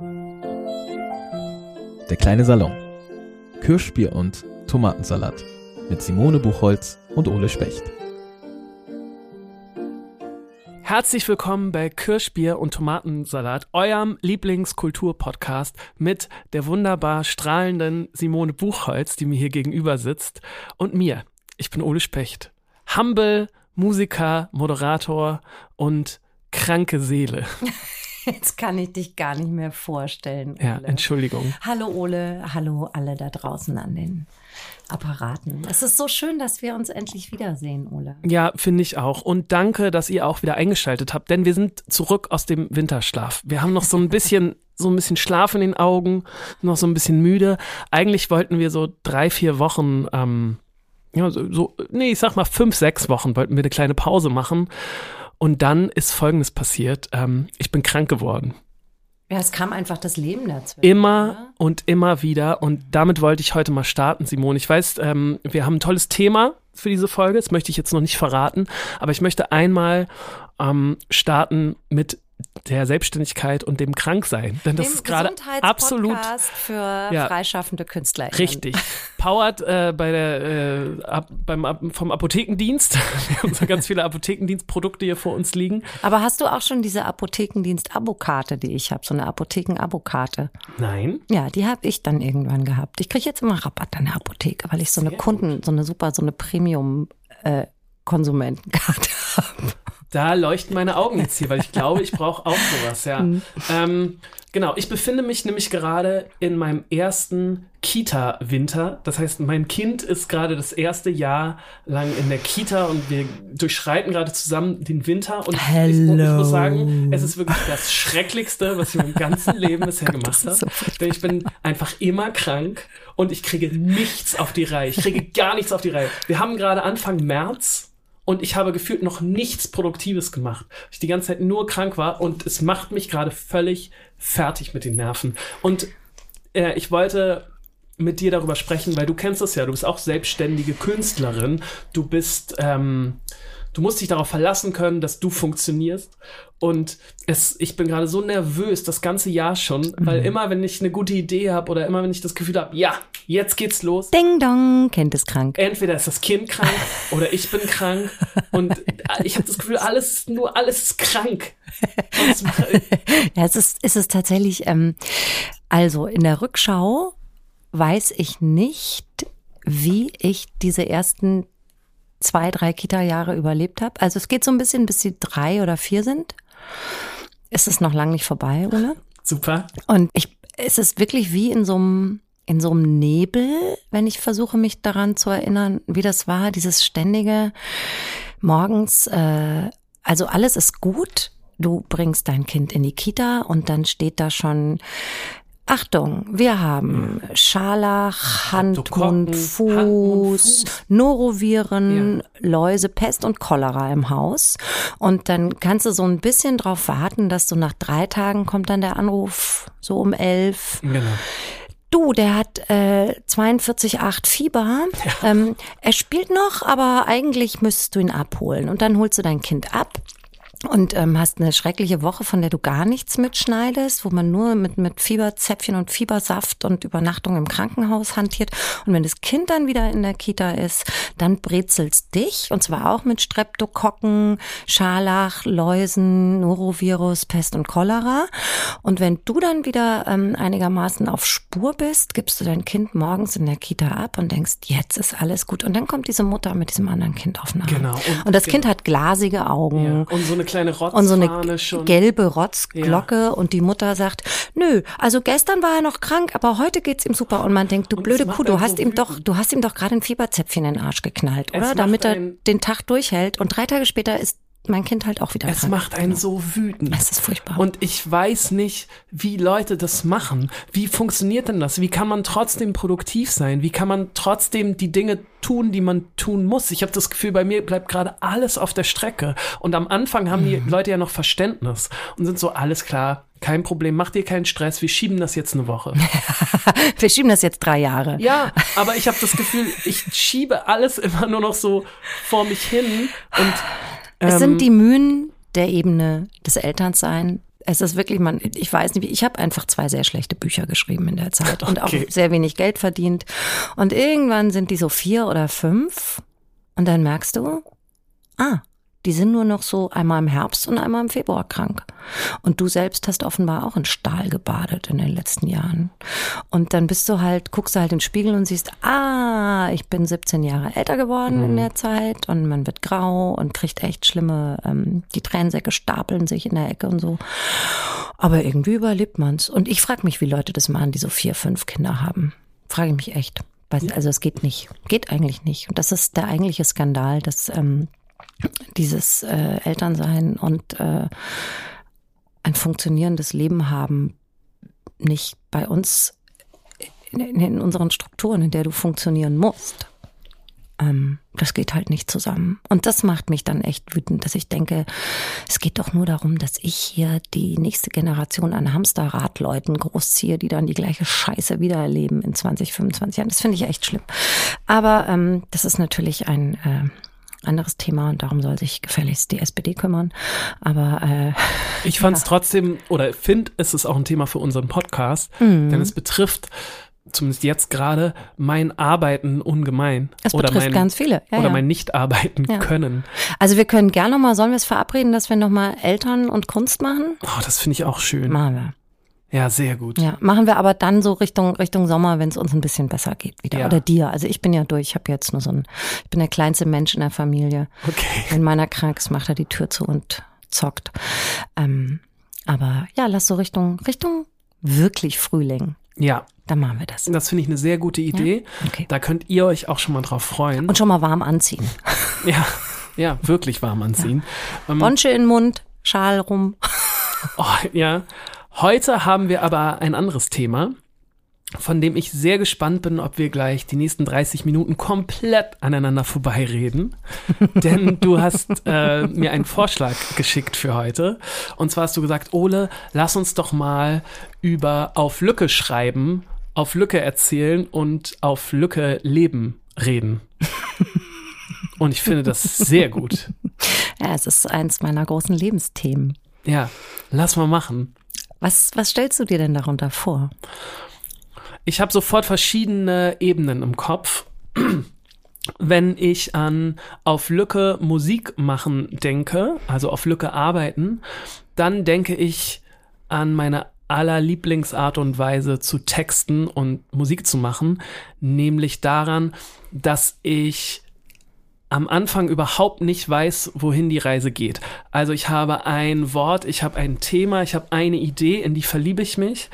Der kleine Salon. Kirschbier und Tomatensalat mit Simone Buchholz und Ole Specht. Herzlich willkommen bei Kirschbier und Tomatensalat, eurem Lieblingskulturpodcast mit der wunderbar strahlenden Simone Buchholz, die mir hier gegenüber sitzt, und mir. Ich bin Ole Specht. Humble, Musiker, Moderator und kranke Seele. Jetzt kann ich dich gar nicht mehr vorstellen. Ole. Ja, Entschuldigung. Hallo Ole, hallo alle da draußen an den Apparaten. Es ist so schön, dass wir uns endlich wiedersehen, Ole. Ja, finde ich auch. Und danke, dass ihr auch wieder eingeschaltet habt, denn wir sind zurück aus dem Winterschlaf. Wir haben noch so ein bisschen, so ein bisschen Schlaf in den Augen, noch so ein bisschen müde. Eigentlich wollten wir so drei, vier Wochen, ähm, ja, so, so, nee, ich sag mal fünf, sechs Wochen wollten wir eine kleine Pause machen. Und dann ist Folgendes passiert. Ähm, ich bin krank geworden. Ja, es kam einfach das Leben dazwischen. Immer oder? und immer wieder. Und damit wollte ich heute mal starten, Simone. Ich weiß, ähm, wir haben ein tolles Thema für diese Folge. Das möchte ich jetzt noch nicht verraten. Aber ich möchte einmal ähm, starten mit der Selbstständigkeit und dem Kranksein. Denn das Dem ist gerade absolut für Ja. freischaffende Künstler. Richtig. Powered äh, bei der, äh, ab, beim, ab, vom Apothekendienst. Wir haben so ganz viele Apothekendienstprodukte hier vor uns liegen. Aber hast du auch schon diese Apothekendienst-Abokarte, die ich habe, so eine Apotheken-Abokarte? Nein. Ja, die habe ich dann irgendwann gehabt. Ich kriege jetzt immer Rabatt an der Apotheke, weil ich so eine Sehr Kunden, so eine super, so eine Premium-Konsumentenkarte habe. Da leuchten meine Augen jetzt hier, weil ich glaube, ich brauche auch sowas, ja. Ähm, genau, ich befinde mich nämlich gerade in meinem ersten Kita-Winter. Das heißt, mein Kind ist gerade das erste Jahr lang in der Kita und wir durchschreiten gerade zusammen den Winter. Und ich, ich muss sagen, es ist wirklich das Schrecklichste, was ich in meinem ganzen Leben bisher gemacht habe. so. Denn ich bin einfach immer krank und ich kriege nichts auf die Reihe. Ich kriege gar nichts auf die Reihe. Wir haben gerade Anfang März und ich habe gefühlt noch nichts Produktives gemacht. Ich die ganze Zeit nur krank war und es macht mich gerade völlig fertig mit den Nerven. Und äh, ich wollte mit dir darüber sprechen, weil du kennst das ja, du bist auch selbstständige Künstlerin, du bist, ähm, du musst dich darauf verlassen können, dass du funktionierst. Und es, ich bin gerade so nervös, das ganze Jahr schon, weil immer, wenn ich eine gute Idee habe oder immer, wenn ich das Gefühl habe, ja, jetzt geht's los, Ding dong, Kind ist krank. entweder ist das Kind krank oder ich bin krank und ich habe das Gefühl, alles nur alles ist krank. Ja, es ist, es ist tatsächlich, ähm, also in der Rückschau weiß ich nicht, wie ich diese ersten zwei, drei Kita-Jahre überlebt habe. Also es geht so ein bisschen, bis sie drei oder vier sind. Es ist noch lang nicht vorbei, oder? Super. Und ich, es ist wirklich wie in so einem, in so einem Nebel, wenn ich versuche, mich daran zu erinnern, wie das war, dieses ständige morgens, äh, also alles ist gut. Du bringst dein Kind in die Kita und dann steht da schon Achtung, wir haben Scharlach, Hand, Mund, Fuß. Noroviren, Läuse, Pest und Cholera im Haus. Und dann kannst du so ein bisschen drauf warten, dass so nach drei Tagen kommt dann der Anruf, so um elf. Genau. Du, der hat äh, 42,8 Fieber. Ähm, er spielt noch, aber eigentlich müsstest du ihn abholen. Und dann holst du dein Kind ab und ähm, hast eine schreckliche Woche, von der du gar nichts mitschneidest, wo man nur mit, mit Fieberzäpfchen und Fiebersaft und Übernachtung im Krankenhaus hantiert. Und wenn das Kind dann wieder in der Kita ist, dann brezelst dich, und zwar auch mit Streptokokken, Scharlach, Läusen, Norovirus, Pest und Cholera. Und wenn du dann wieder ähm, einigermaßen auf Spur bist, gibst du dein Kind morgens in der Kita ab und denkst, jetzt ist alles gut. Und dann kommt diese Mutter mit diesem anderen Kind auf den Arm. Genau. Und- Und, das genau. Kind hat glasige Augen Ja. Und so eine kleine und so Rotzfahne eine schon. gelbe Rotzglocke und die Mutter sagt, nö, also gestern war er noch krank, aber heute geht's ihm super und man denkt, du Und blöde Kuh, du hast so ihm doch, du hast ihm doch gerade ein Fieberzäpfchen in den Arsch geknallt, oder? Damit er den Tag durchhält und drei Tage später ist mein Kind halt auch wieder Es krank. macht einen so wütend. Es ist furchtbar. Und ich weiß nicht, wie Leute das machen. Wie funktioniert denn das? Wie kann man trotzdem produktiv sein? Wie kann man trotzdem die Dinge tun, die man tun muss? Ich habe das Gefühl, bei mir bleibt gerade alles auf der Strecke. Und am Anfang haben die Leute ja noch Verständnis und sind so, alles klar, kein Problem, mach dir keinen Stress, wir schieben das jetzt eine Woche. Wir schieben das jetzt drei Jahre. Ja, aber ich habe das Gefühl, ich schiebe alles immer nur noch so vor mich hin und Es ähm, sind die Mühen der Ebene des Elternsein, Es ist wirklich, man, ich weiß nicht, wie- ich habe einfach zwei sehr schlechte Bücher geschrieben in der Zeit und auch Okay. sehr wenig Geld verdient. Und irgendwann sind die so vier oder fünf und dann merkst du, ah, die sind nur noch so einmal im Herbst und einmal im Februar krank. Und du selbst hast offenbar auch in Stahl gebadet in den letzten Jahren. Und dann bist du halt, guckst du halt in den Spiegel und siehst, ah, ich bin 17 Jahre älter geworden in der Zeit und man wird grau und kriegt echt schlimme, ähm, die Tränensäcke stapeln sich in der Ecke und so. Aber irgendwie überlebt man's. Und ich frage mich, wie Leute das machen, die so vier, fünf Kinder haben. Frage ich mich echt. Also es geht nicht. Geht eigentlich nicht. Und das ist der eigentliche Skandal, dass ähm, dieses äh, Elternsein und äh, ein funktionierendes Leben haben nicht bei uns in, in unseren Strukturen, in der du funktionieren musst. Ähm, das geht halt nicht zusammen. Und das macht mich dann echt wütend, dass ich denke, es geht doch nur darum, dass ich hier die nächste Generation an Hamsterradleuten großziehe, die dann die gleiche Scheiße wieder erleben in 20, 25 Jahren. Das finde ich echt schlimm. Aber ähm, das ist natürlich ein äh, anderes Thema und darum soll sich gefälligst die SPD kümmern. Aber äh, Ich fand es trotzdem, oder finde, es ist auch ein Thema für unseren Podcast, Mhm. denn es betrifft, zumindest jetzt gerade, mein Arbeiten ungemein. es oder betrifft mein, ganz viele. Ja, oder ja. mein Nicht-Arbeiten Ja. können. Also wir können gerne noch mal, sollen wir es verabreden, dass wir noch mal Eltern und Kunst machen? Oh, das finde ich auch schön. Machen wir. Ja, sehr gut. Ja, machen wir aber dann so Richtung Richtung Sommer, wenn es uns ein bisschen besser geht wieder. Ja. Oder dir. Also ich bin ja durch. Ich habe jetzt nur so ein, ich bin der kleinste Mensch in der Familie. Okay. Wenn meiner krank ist, macht er die Tür zu und zockt. Ähm, aber ja, lass so Richtung Richtung wirklich Frühling. Ja, Dann machen wir das. das finde ich eine sehr gute Idee. Okay. Da könnt ihr euch auch schon mal drauf freuen. Und schon mal warm anziehen. ja, ja, wirklich warm anziehen. Ähm, Bonsche in den Mund, Schal rum. Oh, ja. Heute haben wir aber ein anderes Thema, von dem ich sehr gespannt bin, ob wir gleich die nächsten 30 Minuten komplett aneinander vorbeireden. Denn du hast äh, mir einen Vorschlag geschickt für heute. Und zwar hast du gesagt, Ole, lass uns doch mal über auf Lücke schreiben, auf Lücke erzählen und auf Lücke leben reden. Und ich finde das sehr gut. Ja, es ist eins meiner großen Lebensthemen. Ja, lass mal machen. Was, was stellst du dir denn darunter vor? Ich habe sofort verschiedene Ebenen im Kopf. Wenn ich an auf Lücke Musik machen denke, also auf Lücke arbeiten, dann denke ich an meine allerlieblingsart und Weise zu texten und Musik zu machen, nämlich daran, dass ich am Anfang überhaupt nicht weiß, wohin die Reise geht. Also ich habe ein Wort, ich habe ein Thema, ich habe eine Idee, in die verliebe ich mich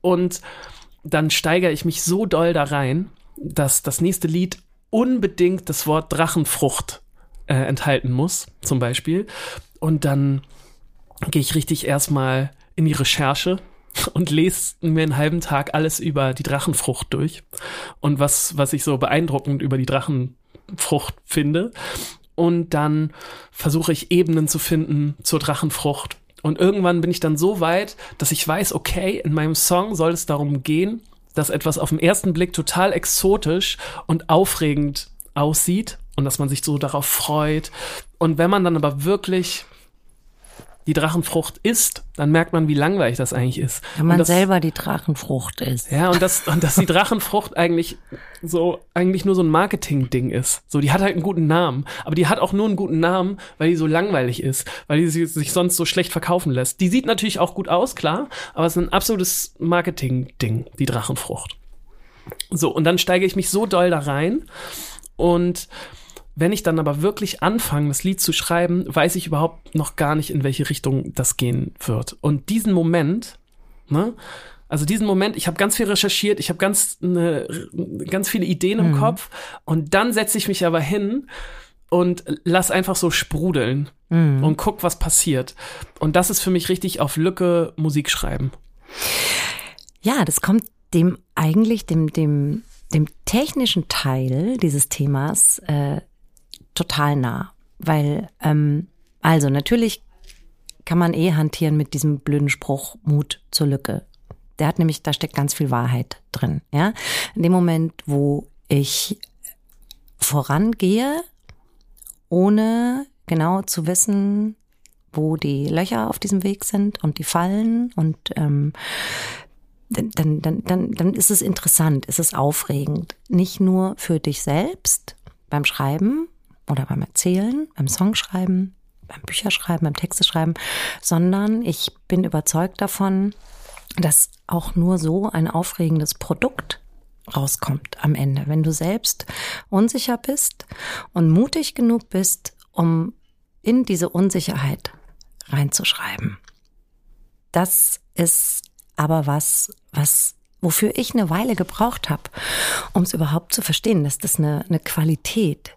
und dann steigere ich mich so doll da rein, dass das nächste Lied unbedingt das Wort Drachenfrucht äh, enthalten muss, zum Beispiel. Und dann gehe ich richtig erstmal in die Recherche und lese mir einen halben Tag alles über die Drachenfrucht durch und was, was ich so beeindruckend über die Drachenfrucht finde. Und dann versuche ich Ebenen zu finden zur Drachenfrucht. Und irgendwann bin ich dann so weit, dass ich weiß, okay, in meinem Song soll es darum gehen, dass etwas auf den ersten Blick total exotisch und aufregend aussieht und dass man sich so darauf freut. Und wenn man dann aber wirklich die Drachenfrucht isst, dann merkt man, wie langweilig das eigentlich ist. Wenn man das, selber die Drachenfrucht ist. Ja, und das, und dass die Drachenfrucht eigentlich so, eigentlich nur so ein Marketing-Ding ist. So, die hat halt einen guten Namen. Aber die hat auch nur einen guten Namen, weil die so langweilig ist. Weil die sich sonst so schlecht verkaufen lässt. Die sieht natürlich auch gut aus, klar. Aber es ist ein absolutes Marketing-Ding, die Drachenfrucht. So, und dann steige ich mich so doll da rein. Und wenn ich dann aber wirklich anfange, das Lied zu schreiben, weiß ich überhaupt noch gar nicht, in welche Richtung das gehen wird. Und diesen Moment, ne, also diesen Moment, ich habe ganz viel recherchiert, ich habe ganz, ne, ganz viele Ideen im Kopf und dann setze ich mich aber hin und lass einfach so sprudeln und guck, was passiert. Und das ist für mich richtig auf Lücke Musik schreiben. Ja, das kommt dem eigentlich, dem, dem, dem technischen Teil dieses Themas äh, total nah. Weil, ähm, also natürlich kann man eh hantieren mit diesem blöden Spruch Mut zur Lücke. Der hat nämlich, da steckt ganz viel Wahrheit drin. Ja, in dem Moment, wo ich vorangehe, ohne genau zu wissen, wo die Löcher auf diesem Weg sind und die Fallen und ähm, dann, dann, dann, dann, ist es interessant, ist es aufregend. Nicht nur für dich selbst beim Schreiben oder beim Erzählen, beim Songschreiben, beim Bücherschreiben, beim Texteschreiben, sondern ich bin überzeugt davon, dass auch nur so ein aufregendes Produkt rauskommt am Ende. Wenn du selbst unsicher bist und mutig genug bist, um in diese Unsicherheit reinzuschreiben. Das ist aber was, was wofür ich eine Weile gebraucht habe, um es überhaupt zu verstehen, dass das eine, eine Qualität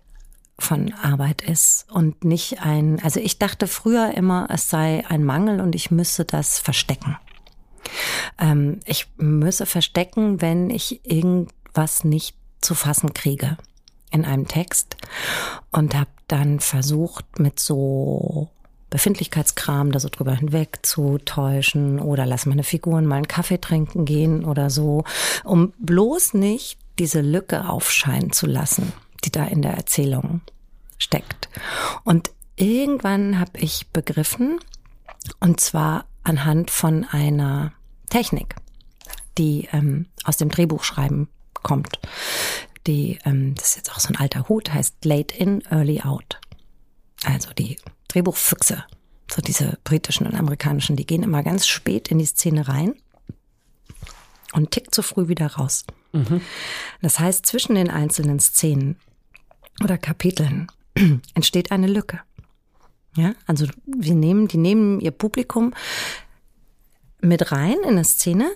von Arbeit ist und nicht ein, also ich dachte früher immer, es sei ein Mangel und ich müsse das verstecken. Ähm, ich müsse verstecken, wenn ich irgendwas nicht zu fassen kriege in einem Text und habe dann versucht mit so Befindlichkeitskram da so drüber hinweg zu täuschen oder lass meine Figuren mal einen Kaffee trinken gehen oder so, um bloß nicht diese Lücke aufscheinen zu lassen, die da in der Erzählung steckt. Und irgendwann habe ich begriffen, und zwar anhand von einer Technik, die ähm, aus dem Drehbuchschreiben kommt. Die, ähm, das ist jetzt auch so ein alter Hut, heißt Late In, Early Out. Also die Drehbuchfüchse, so diese britischen und amerikanischen, die gehen immer ganz spät in die Szene rein und tick zu früh wieder raus. Mhm. Das heißt, zwischen den einzelnen Szenen oder Kapiteln entsteht eine Lücke. Ja, also wir nehmen, die nehmen ihr Publikum mit rein in eine Szene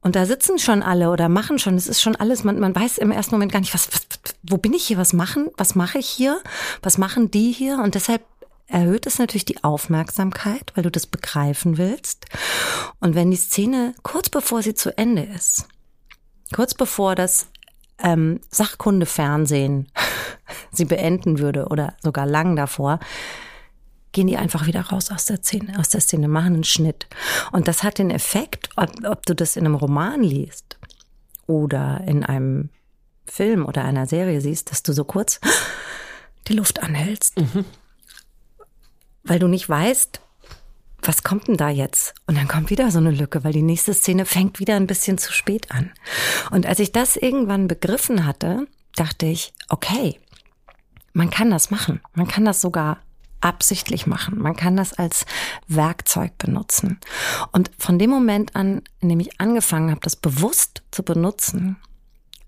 und da sitzen schon alle oder machen schon, es ist schon alles, man, man weiß im ersten Moment gar nicht, was, was, wo bin ich hier, was machen, was mache ich hier, was machen die hier und deshalb erhöht es natürlich die Aufmerksamkeit, weil du das begreifen willst. Und wenn die Szene kurz bevor sie zu Ende ist, kurz bevor das ähm, Sachkundefernsehen sie beenden würde oder sogar lang davor, gehen die einfach wieder raus aus der Szene, aus der Szene, machen einen Schnitt. Und das hat den Effekt, ob, ob du das in einem Roman liest oder in einem Film oder einer Serie siehst, dass du so kurz die Luft anhältst. Mhm weil du nicht weißt, was kommt denn da jetzt? Und dann kommt wieder so eine Lücke, weil die nächste Szene fängt wieder ein bisschen zu spät an. Und als ich das irgendwann begriffen hatte, dachte ich, okay, man kann das machen. Man kann das sogar absichtlich machen. Man kann das als Werkzeug benutzen. Und von dem Moment an, in dem ich angefangen habe, das bewusst zu benutzen,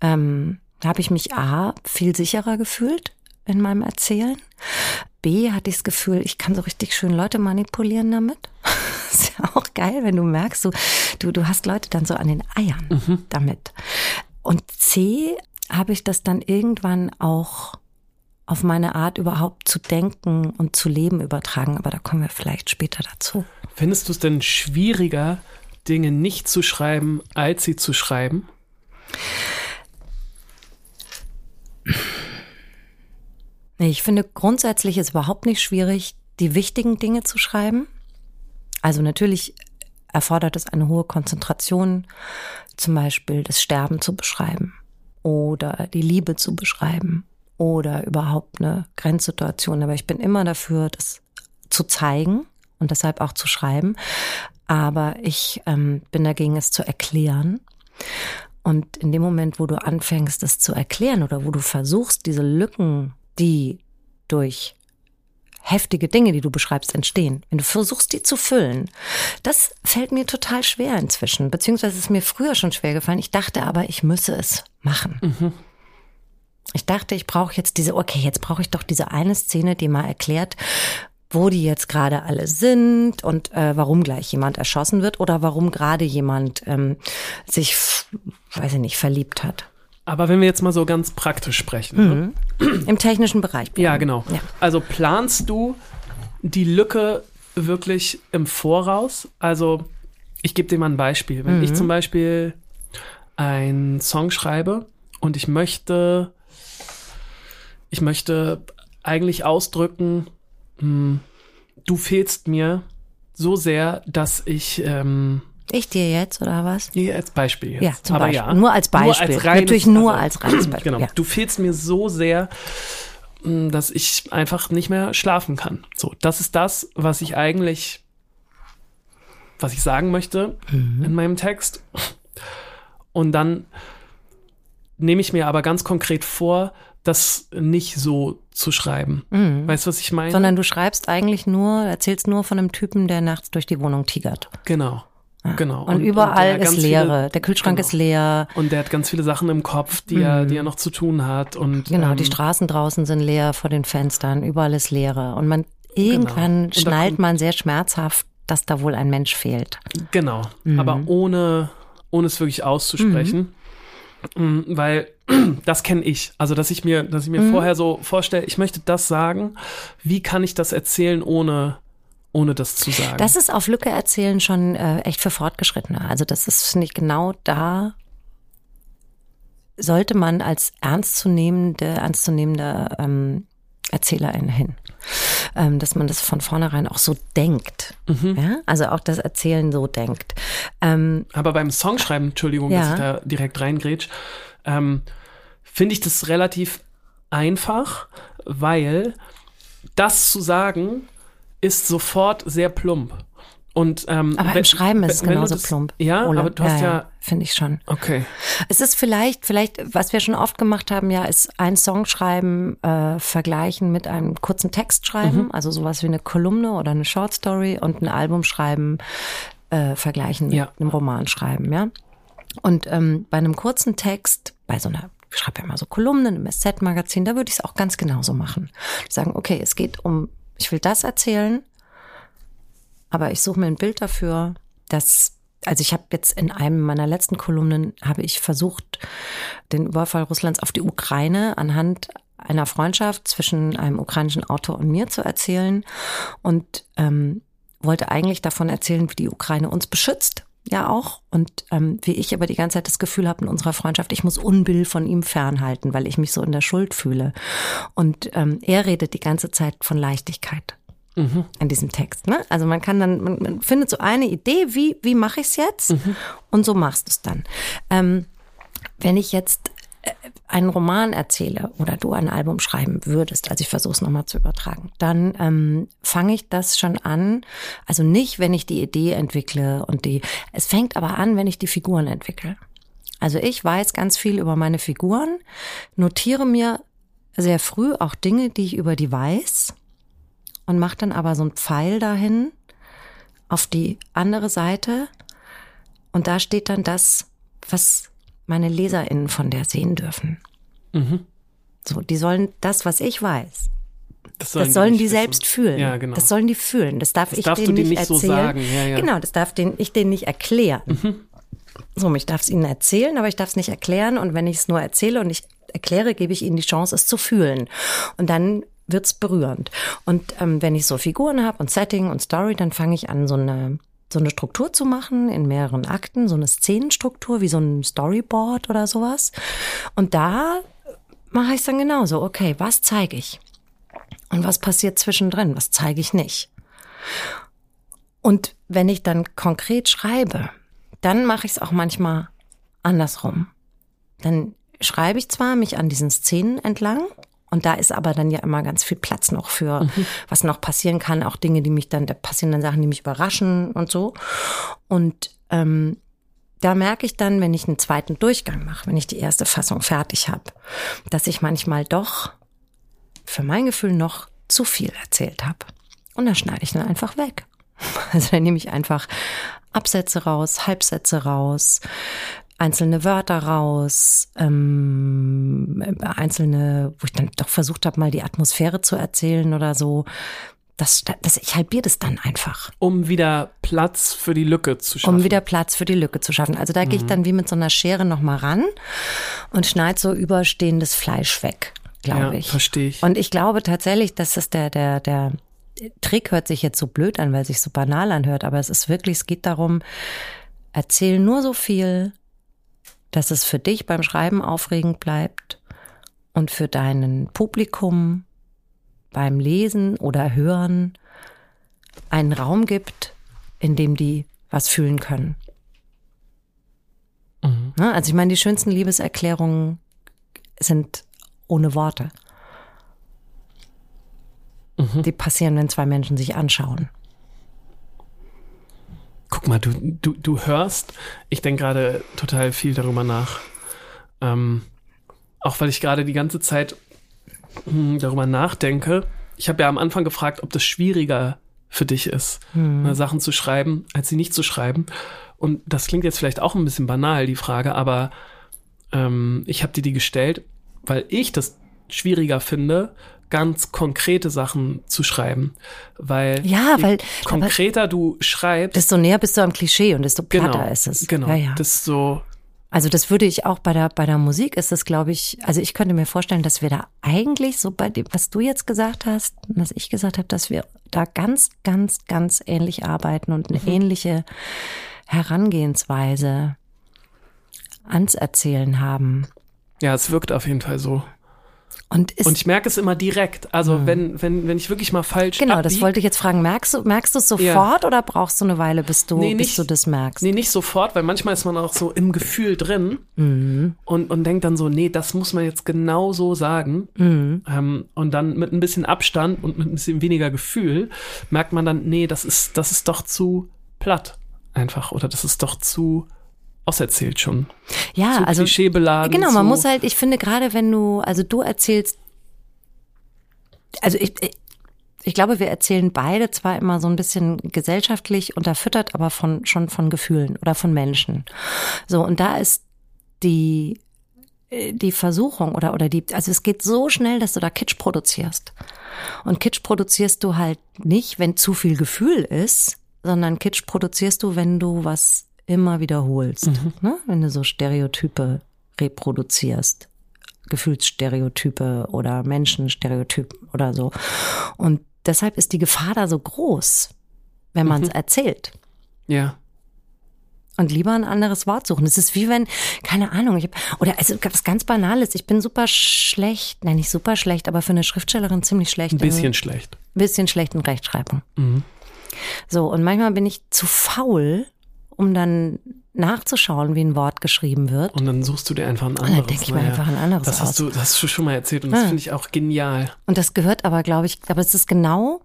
ähm, habe ich mich A, viel sicherer gefühlt in meinem Erzählen. B hatte ich das Gefühl, ich kann so richtig schön Leute manipulieren damit. ist ja auch geil, wenn du merkst, du, du, du hast Leute dann so an den Eiern mhm. damit. Und C habe ich das dann irgendwann auch auf meine Art überhaupt zu denken und zu leben übertragen, aber da kommen wir vielleicht später dazu. Findest du es denn schwieriger, Dinge nicht zu schreiben, als sie zu schreiben? Ich finde grundsätzlich ist überhaupt nicht schwierig, die wichtigen Dinge zu schreiben. Also natürlich erfordert es eine hohe Konzentration, zum Beispiel das Sterben zu beschreiben oder die Liebe zu beschreiben oder überhaupt eine Grenzsituation. Aber ich bin immer dafür, das zu zeigen und deshalb auch zu schreiben. Aber ich ähm, bin dagegen, es zu erklären. Und in dem Moment, wo du anfängst, es zu erklären oder wo du versuchst, diese Lücken die durch heftige Dinge, die du beschreibst, entstehen. Wenn du versuchst, die zu füllen, das fällt mir total schwer inzwischen, beziehungsweise ist mir früher schon schwer gefallen. Ich dachte aber, ich müsse es machen. Mhm. Ich dachte, ich brauche jetzt diese, okay, jetzt brauche ich doch diese eine Szene, die mal erklärt, wo die jetzt gerade alle sind und äh, warum gleich jemand erschossen wird oder warum gerade jemand ähm, sich, weiß ich nicht, verliebt hat. Aber wenn wir jetzt mal so ganz praktisch sprechen. Ne? Mhm. Ne? Im technischen Bereich. Ja, genau. Ja. Also planst du die Lücke wirklich im Voraus? Also ich gebe dir mal ein Beispiel. Wenn mhm. ich zum Beispiel einen Song schreibe und ich möchte, ich möchte eigentlich ausdrücken, mh, hm, du fehlst mir so sehr, dass ich ähm, ich dir jetzt oder was? Ja, als Beispiel jetzt. Ja, zum Aber Beispiel. Ja, nur als Beispiel. Nur als reines, Natürlich nur also, als reines Beispiel. Genau. Ja. Du fehlst mir so sehr, mh, dass ich einfach nicht mehr schlafen kann. So, das ist das, was ich eigentlich, was ich sagen möchte in meinem Text. Und dann nehme ich mir aber ganz konkret vor, das nicht so zu schreiben. Weißt du, was ich meine? Sondern du schreibst eigentlich nur, erzählst nur von einem Typen, der nachts durch die Wohnung tigert. genau. Genau. Und, überall der ist Leere. viele- der Kühlschrank genau. ist leer. Und der hat ganz viele Sachen im Kopf, die, er, die er noch zu tun hat. Und, Genau, ähm, die Straßen draußen sind leer vor den Fenstern, überall ist Leere. Und man irgendwann Genau. Und schnallt man sehr schmerzhaft, dass da wohl ein Mensch fehlt. Genau, Mhm. aber ohne, ohne es wirklich auszusprechen. Mm, Weil das kenne ich. Also, dass ich mir, dass ich Mhm. mir vorher so vorstelle, ich möchte das sagen. Wie kann ich das erzählen, ohne, ohne das zu sagen? Das ist auf Lücke erzählen schon äh, echt für Fortgeschrittene. Also das ist, finde ich, genau da sollte man als ernstzunehmende, ernstzunehmender ähm, Erzählerin hin. Ähm, dass man das von vornherein auch so denkt. Mhm. Ja? Also auch das Erzählen so denkt. Ähm, Aber beim Songschreiben, Entschuldigung, Ja. dass ich da direkt reingrätsch, ähm, finde ich das relativ einfach, weil das zu sagen ist sofort sehr plump. Und, ähm, aber wenn- im Schreiben ist es genauso das- plump. Ja, Ole. aber du hast ja, finde ich schon. okay. Es ist vielleicht, vielleicht, was wir schon oft gemacht haben, ja, ist ein Song schreiben, äh, vergleichen mit einem kurzen Text schreiben, also sowas wie eine Kolumne oder eine Short Story und ein Album schreiben, äh, vergleichen Ja. mit einem Roman schreiben, ja. Und ähm, bei einem kurzen Text, bei so einer, ich schreibe ja immer so Kolumnen im SZ-Magazin, da würde ich es auch ganz genauso machen. Sagen, okay, es geht um, ich will das erzählen, aber ich suche mir ein Bild dafür, dass, also ich habe jetzt in einem meiner letzten Kolumnen, habe ich versucht, den Überfall Russlands auf die Ukraine anhand einer Freundschaft zwischen einem ukrainischen Autor und mir zu erzählen und ähm, wollte eigentlich davon erzählen, wie die Ukraine uns beschützt. Ja, auch. Und ähm, wie ich aber die ganze Zeit das Gefühl habe in unserer Freundschaft, ich muss Unbill von ihm fernhalten, weil ich mich so in der Schuld fühle. Und ähm, er redet die ganze Zeit von Leichtigkeit in diesem Text. Ne? Also man kann dann, man, man findet so eine Idee, wie, wie mache ich es jetzt? Und so machst du es dann. Ähm, wenn ich jetzt einen Roman erzähle oder du ein Album schreiben würdest, also ich versuche es nochmal zu übertragen, dann ähm, fange ich das schon an. Also nicht, wenn ich die Idee entwickle und die, es fängt aber an, wenn ich die Figuren entwickle. Also ich weiß ganz viel über meine Figuren, notiere mir sehr früh auch Dinge, die ich über die weiß und mache dann aber so einen Pfeil dahin auf die andere Seite und da steht dann das, was meine LeserInnen von der sehen dürfen. Mhm. So, die sollen das, was ich weiß, Das das sollen die wissen. selbst fühlen. Ja, genau. Das sollen die fühlen. Das darf Das ich denen nicht nicht so erzählen. sagen. Ja, ja. Genau, das darf den, ich denen nicht erklären. So, ich darf es ihnen erzählen, aber ich darf es nicht erklären. Und wenn ich es nur erzähle und ich erkläre, gebe ich ihnen die Chance, es zu fühlen. Und dann wird's berührend. Und ähm, wenn ich so Figuren habe und Setting und Story, dann fange ich an, so eine so eine Struktur zu machen in mehreren Akten, so eine Szenenstruktur wie so ein Storyboard oder sowas. Und da mache ich es dann genauso. Okay, was zeige ich? Und was passiert zwischendrin? Was zeige ich nicht? Und wenn ich dann konkret schreibe, dann mache ich es auch manchmal andersrum. Dann schreibe ich zwar mich an diesen Szenen entlang, und da ist aber dann ja immer ganz viel Platz noch für, was noch passieren kann, auch Dinge, die mich dann, da passieren dann Sachen, die mich überraschen und so. Und ähm, da merke ich dann, wenn ich einen zweiten Durchgang mache, wenn ich die erste Fassung fertig habe, dass ich manchmal doch für mein Gefühl noch zu viel erzählt habe. Und dann schneide ich dann einfach weg. Also dann nehme ich einfach Absätze raus, Halbsätze raus, einzelne Wörter raus, ähm, einzelne, wo ich dann doch versucht habe, mal die Atmosphäre zu erzählen oder so. Das, das, ich halbiere das dann einfach, Um wieder Platz für die Lücke zu schaffen. um wieder Platz für die Lücke zu schaffen. Also da gehe ich dann wie mit so einer Schere nochmal ran und schneide so überstehendes Fleisch weg, glaube ja, ich. verstehe ich. Und ich glaube tatsächlich, dass das der, der, der Trick hört sich jetzt so blöd an, weil es sich so banal anhört, aber es ist wirklich, es geht darum, erzähl nur so viel, dass es für dich beim Schreiben aufregend bleibt und für deinen Publikum beim Lesen oder Hören einen Raum gibt, in dem die was fühlen können. Ne? Also ich meine, die schönsten Liebeserklärungen sind ohne Worte. die passieren, wenn zwei Menschen sich anschauen. Guck mal, du, du, du hörst, ich denke gerade total viel darüber nach. Ähm, auch weil ich gerade die ganze Zeit hm, darüber nachdenke. Ich habe ja am Anfang gefragt, ob das schwieriger für dich ist, Hm. Sachen zu schreiben, als sie nicht zu schreiben. Und das klingt jetzt vielleicht auch ein bisschen banal, die Frage, aber ähm, ich habe dir die gestellt, weil ich das schwieriger finde, ganz konkrete Sachen zu schreiben. Weil Ja, je weil- konkreter du schreibst, Desto näher bist du am Klischee und desto platter genau, ist es. Genau, Ja, ja. so, Also das würde ich auch bei der, bei der Musik ist das, glaube ich, also ich könnte mir vorstellen, dass wir da eigentlich so bei dem, was du jetzt gesagt hast, was ich gesagt habe, dass wir da ganz, ganz, ganz ähnlich arbeiten und eine ähnliche Herangehensweise ans Erzählen haben. ja, es wirkt auf jeden Fall so. Und Und ich merke es immer direkt. Also wenn, wenn, wenn ich wirklich mal falsch genau, das abbieg- wollte ich jetzt fragen. Merkst du, merkst du es sofort oder brauchst du eine Weile, bis du, Nee, bis nicht- du das merkst? Nee, nicht sofort, weil manchmal ist man auch so im Gefühl drin Mhm. und, und denkt dann so, nee, das muss man jetzt genau so sagen. Mhm. Ähm, und dann mit ein bisschen Abstand und mit ein bisschen weniger Gefühl merkt man dann, nee, das ist, das ist doch zu platt einfach oder das ist doch zu auserzählt schon. Ja, zu also klischeebeladen. Genau, man muss halt, ich finde gerade, wenn du, also du erzählst, also ich, ich, ich glaube, wir erzählen beide zwar immer so ein bisschen gesellschaftlich unterfüttert, aber von, schon von Gefühlen oder von Menschen. So, und da ist die, äh, die Versuchung oder, oder die, also es geht so schnell, dass du da Kitsch produzierst. Und Kitsch produzierst du halt nicht, wenn zu viel Gefühl ist, sondern Kitsch produzierst du, wenn du was immer wiederholst. Ne? Wenn du so Stereotype reproduzierst. Gefühlsstereotype oder Menschenstereotypen oder so. Und deshalb ist die Gefahr da so groß, wenn man es erzählt. Ja. Und lieber ein anderes Wort suchen. Es ist wie wenn, keine Ahnung, ich hab, oder also was ganz Banales, ich bin super schlecht, nein, nicht super schlecht, aber für eine Schriftstellerin ziemlich schlecht. Ein bisschen in, schlecht. bisschen schlecht in Rechtschreibung. Mhm. So, und manchmal bin ich zu faul, um dann nachzuschauen, wie ein Wort geschrieben wird. Und dann suchst du dir einfach ein dann anderes. denke ich mir Naja, einfach ein anderes Das hast aus. du, das hast du schon mal erzählt und das Ah. finde ich auch genial. Und das gehört aber, glaube ich, aber es ist genau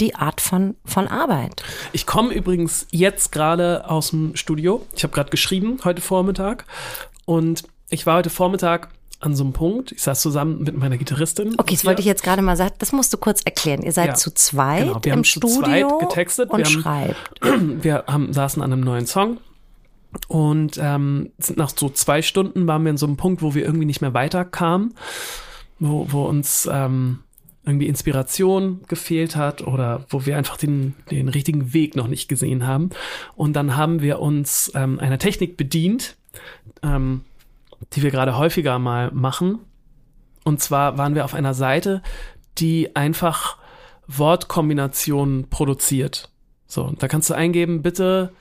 die Art von, von Arbeit. Ich komme übrigens jetzt gerade aus dem Studio. Ich habe gerade geschrieben heute Vormittag und ich war heute Vormittag an so einem Punkt. Ich saß zusammen mit meiner Gitarristin. Okay, das Sophia. wollte ich jetzt gerade mal sagen. Das musst du kurz erklären. Ihr seid Ja, zu zweit genau. Wir im haben zu Studio zweit getextet. und Wir haben- schreibt. wir haben, saßen an einem neuen Song und ähm, nach so zwei Stunden waren wir in so einem Punkt, wo wir irgendwie nicht mehr weiterkamen, wo, wo uns ähm, irgendwie Inspiration gefehlt hat oder wo wir einfach den, den richtigen Weg noch nicht gesehen haben. Und dann haben wir uns ähm, einer Technik bedient, ähm, die wir gerade häufiger mal machen. Und zwar waren wir auf einer Seite, die einfach Wortkombinationen produziert. So, da kannst du eingeben, bitte,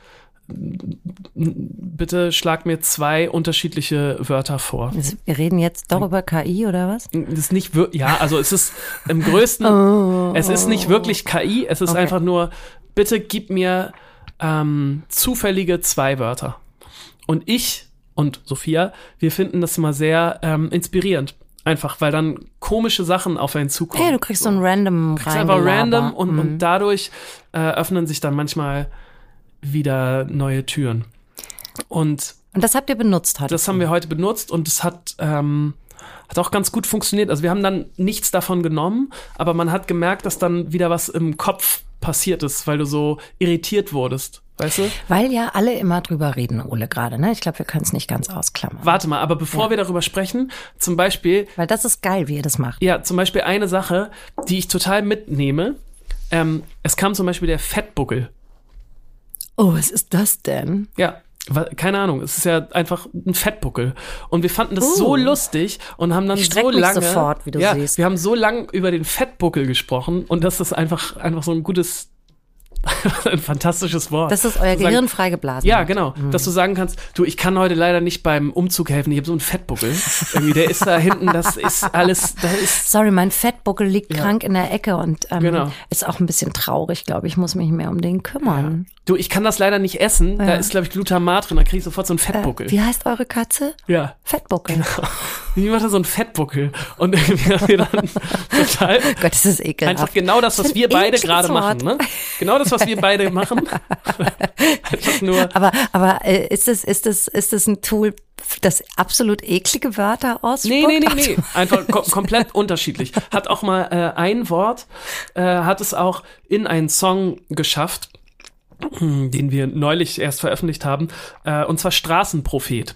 bitte schlag mir zwei unterschiedliche Wörter vor. Also, Wir reden jetzt doch über KI oder was? Das ist nicht ja, also es ist im größten, es ist nicht wirklich KI, es ist Okay. einfach nur, bitte gib mir ähm, zufällige zwei Wörter. Und ich und Sophia, wir finden das immer sehr ähm, inspirierend. Einfach, weil dann komische Sachen auf einen zukommen. Hey, du kriegst so ein random ist einfach random und, Mhm. und dadurch äh, öffnen sich dann manchmal wieder neue Türen. Und Und das habt ihr benutzt heute. das haben wir heute benutzt und es hat, ähm, hat auch ganz gut funktioniert. Also wir haben dann nichts davon genommen, aber man hat gemerkt, dass dann wieder was im Kopf passiert ist, weil du so irritiert wurdest. Weißt du? Weil ja alle immer drüber reden, Ole, gerade. Ne? Ich glaube, wir können es nicht ganz ausklammern. Warte mal, aber bevor wir darüber sprechen, zum Beispiel, Weil das ist geil, wie ihr das macht. ja, zum Beispiel eine Sache, die ich total mitnehme. Ähm, es kam zum Beispiel der Fettbuckel. Oh, was ist das denn? Ja, keine Ahnung, es ist ja einfach ein Fettbuckel. Und wir fanden das so Uh. lustig und haben dann so lange. sofort, wie du ja, siehst. Wir haben so lange über den Fettbuckel gesprochen und das ist einfach, einfach so ein gutes, ein fantastisches Wort. Das ist euer Gehirn freigeblasen. Ja, genau. Dass du sagen kannst, du, ich kann heute leider nicht beim Umzug helfen, ich habe so einen Fettbuckel. Irgendwie, der ist da hinten, das ist alles, da ist. Sorry, mein Fettbuckel liegt Ja. krank in der Ecke und ähm, Genau. ist auch ein bisschen traurig, glaube ich. Ich muss mich mehr um den kümmern. Du, ich kann das leider nicht essen. Da Ja. ist, glaube ich, Glutamat drin. Da kriege ich sofort so einen Fettbuckel. Äh, wie heißt eure Katze? ja. Fettbuckel. Ich mache so einen Fettbuckel. Und irgendwie haben wir dann total Gott, das ist ekelhaft. einfach genau das, was wir beide gerade machen. Ne? Genau das, was wir beide machen. einfach nur. Aber, aber äh, ist es, ist es, ist es ein Tool, das absolut eklige Wörter ausspuckt? Nee, nee, nee, nee. Einfach kom komplett unterschiedlich. Hat auch mal äh, ein Wort, äh, hat es auch in einen Song geschafft, den wir neulich erst veröffentlicht haben, äh, und zwar Straßenprophet.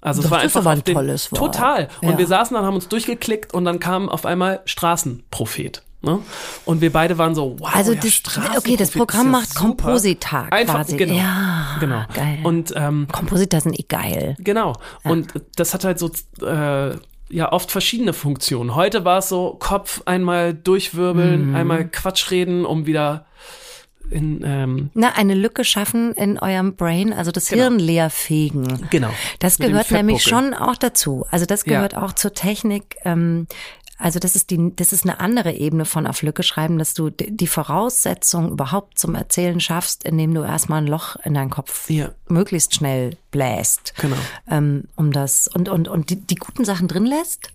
Also es Das war einfach ein den, tolles Wort. Total. Und Ja. wir saßen dann, haben uns durchgeklickt und dann kam auf einmal Straßenprophet. Ne? Und wir beide waren so, wow, Also ja, das- okay, das Programm ja macht super. Komposita Einfach, quasi. Genau, Ja, genau. geil. Und ähm, Komposita sind eh geil. Genau. Und das hat halt so äh, ja oft verschiedene Funktionen. Heute war es so Kopf einmal durchwirbeln, Mhm. einmal Quatsch reden, um wieder in ähm, Na, eine Lücke schaffen in eurem Brain, also das Hirn leer fegen. genau. Das Mit gehört nämlich schon auch dazu. Also das Ja. gehört auch zur Technik. Ähm, also das ist die, das ist eine andere Ebene von auf Lücke schreiben, dass du die Voraussetzung überhaupt zum Erzählen schaffst, indem du erstmal ein Loch in deinen Kopf Ja. möglichst schnell bläst. Genau. Ähm, um das und und und die, die guten Sachen drin lässt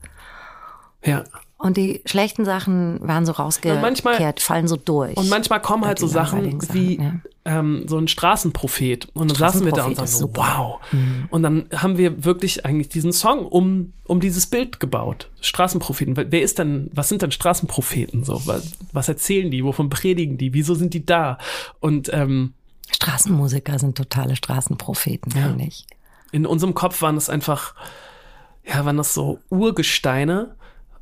Ja. Und die schlechten Sachen werden so rausgekehrt, manchmal- fallen so durch. Und manchmal kommen halt so Sachen wie Sachen, ähm, so ein Straßenprophet. Und dann saßen wir da und ist so, super. Mhm. wow. Und dann haben wir wirklich eigentlich diesen Song um, um dieses Bild gebaut. Straßenpropheten. Wer ist denn, was sind denn Straßenpropheten so? Was, was erzählen die? Wovon predigen die? Wieso sind die da? Und ähm, Straßenmusiker sind totale Straßenpropheten, finde ich. in unserem Kopf waren es einfach, ja, waren das so Urgesteine